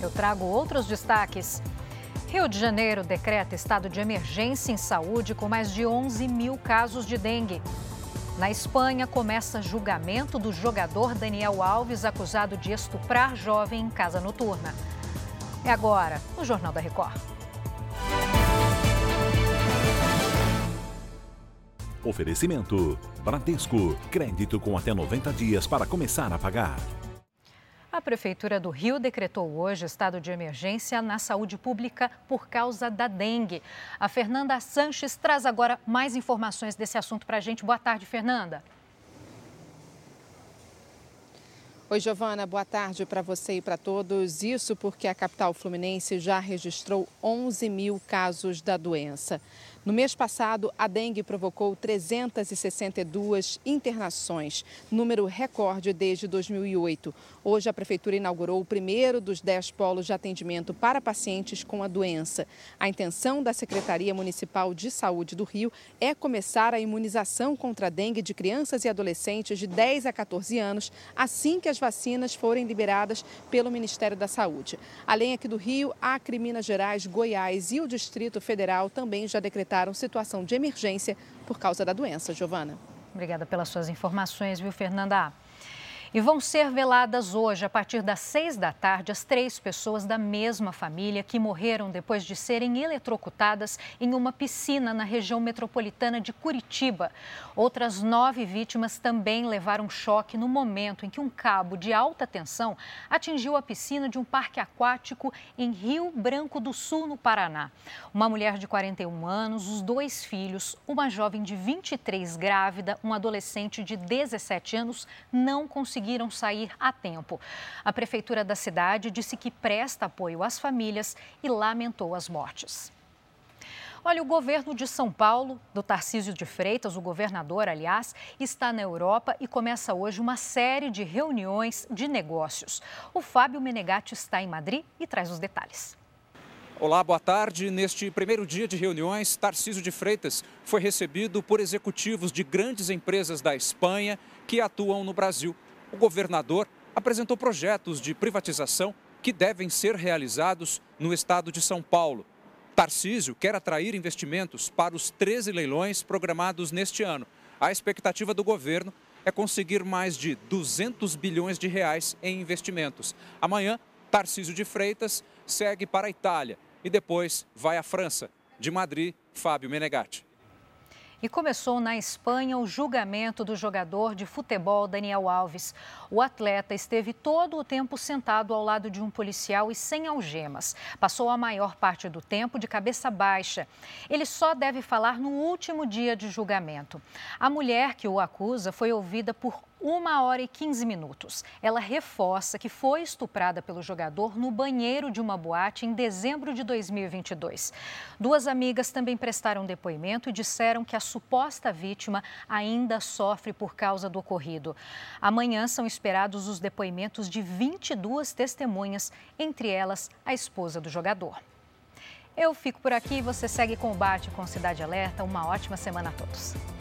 Eu trago outros destaques. Rio de Janeiro decreta estado de emergência em saúde com mais de 11 mil casos de dengue. Na Espanha, começa julgamento do jogador Daniel Alves, acusado de estuprar jovem em casa noturna. É agora, no Jornal da Record. Oferecimento: Bradesco. Crédito com até 90 dias para começar a pagar. A Prefeitura do Rio decretou hoje estado de emergência na saúde pública por causa da dengue. A Fernanda Sanches traz agora mais informações desse assunto para a gente. Boa tarde, Fernanda. Oi, Giovana, boa tarde para você e para todos. Isso porque a capital fluminense já registrou 11 mil casos da doença. No mês passado, a dengue provocou 362 internações, número recorde desde 2008. Hoje, a Prefeitura inaugurou o primeiro dos 10 polos de atendimento para pacientes com a doença. A intenção da Secretaria Municipal de Saúde do Rio é começar a imunização contra a dengue de crianças e adolescentes de 10 a 14 anos, assim que as vacinas forem liberadas pelo Ministério da Saúde. Além aqui do Rio, Acre, Minas Gerais, Goiás e o Distrito Federal também já decretaram decretaram situação de emergência por causa da doença. Giovana. Obrigada pelas suas informações, viu, Fernanda? E vão ser veladas hoje, a partir das seis da tarde, as três pessoas da mesma família que morreram depois de serem eletrocutadas em uma piscina na região metropolitana de Curitiba. Outras nove vítimas também levaram choque no momento em que um cabo de alta tensão atingiu a piscina de um parque aquático em Rio Branco do Sul, no Paraná. Uma mulher de 41 anos, os dois filhos, uma jovem de 23 grávida, um adolescente de 17 anos não conseguiram conseguiram sair a tempo. A prefeitura da cidade disse que presta apoio às famílias e lamentou as mortes. Olha, o governo de São Paulo, do Tarcísio de Freitas, o governador, aliás, está na Europa e começa hoje uma série de reuniões de negócios. O Fábio Menegatti está em Madrid e traz os detalhes. Olá, boa tarde. Neste primeiro dia de reuniões, Tarcísio de Freitas foi recebido por executivos de grandes empresas da Espanha que atuam no Brasil o governador apresentou projetos de privatização que devem ser realizados no estado de São Paulo. Tarcísio quer atrair investimentos para os 13 leilões programados neste ano. A expectativa do governo é conseguir mais de 200 bilhões de reais em investimentos. Amanhã, Tarcísio de Freitas segue para a Itália e depois vai à França. De Madrid, Fábio Menegatti. E começou na Espanha o julgamento do jogador de futebol Daniel Alves. O atleta esteve todo o tempo sentado ao lado de um policial e sem algemas. Passou a maior parte do tempo de cabeça baixa. Ele só deve falar no último dia de julgamento. A mulher que o acusa foi ouvida por uma hora e 15 minutos. Ela reforça que foi estuprada pelo jogador no banheiro de uma boate em dezembro de 2022. Duas amigas também prestaram depoimento e disseram que a suposta vítima ainda sofre por causa do ocorrido. Amanhã são esperados os depoimentos de 22 testemunhas, entre elas a esposa do jogador. Eu fico por aqui, você segue com o Bate com Cidade Alerta. Uma ótima semana a todos.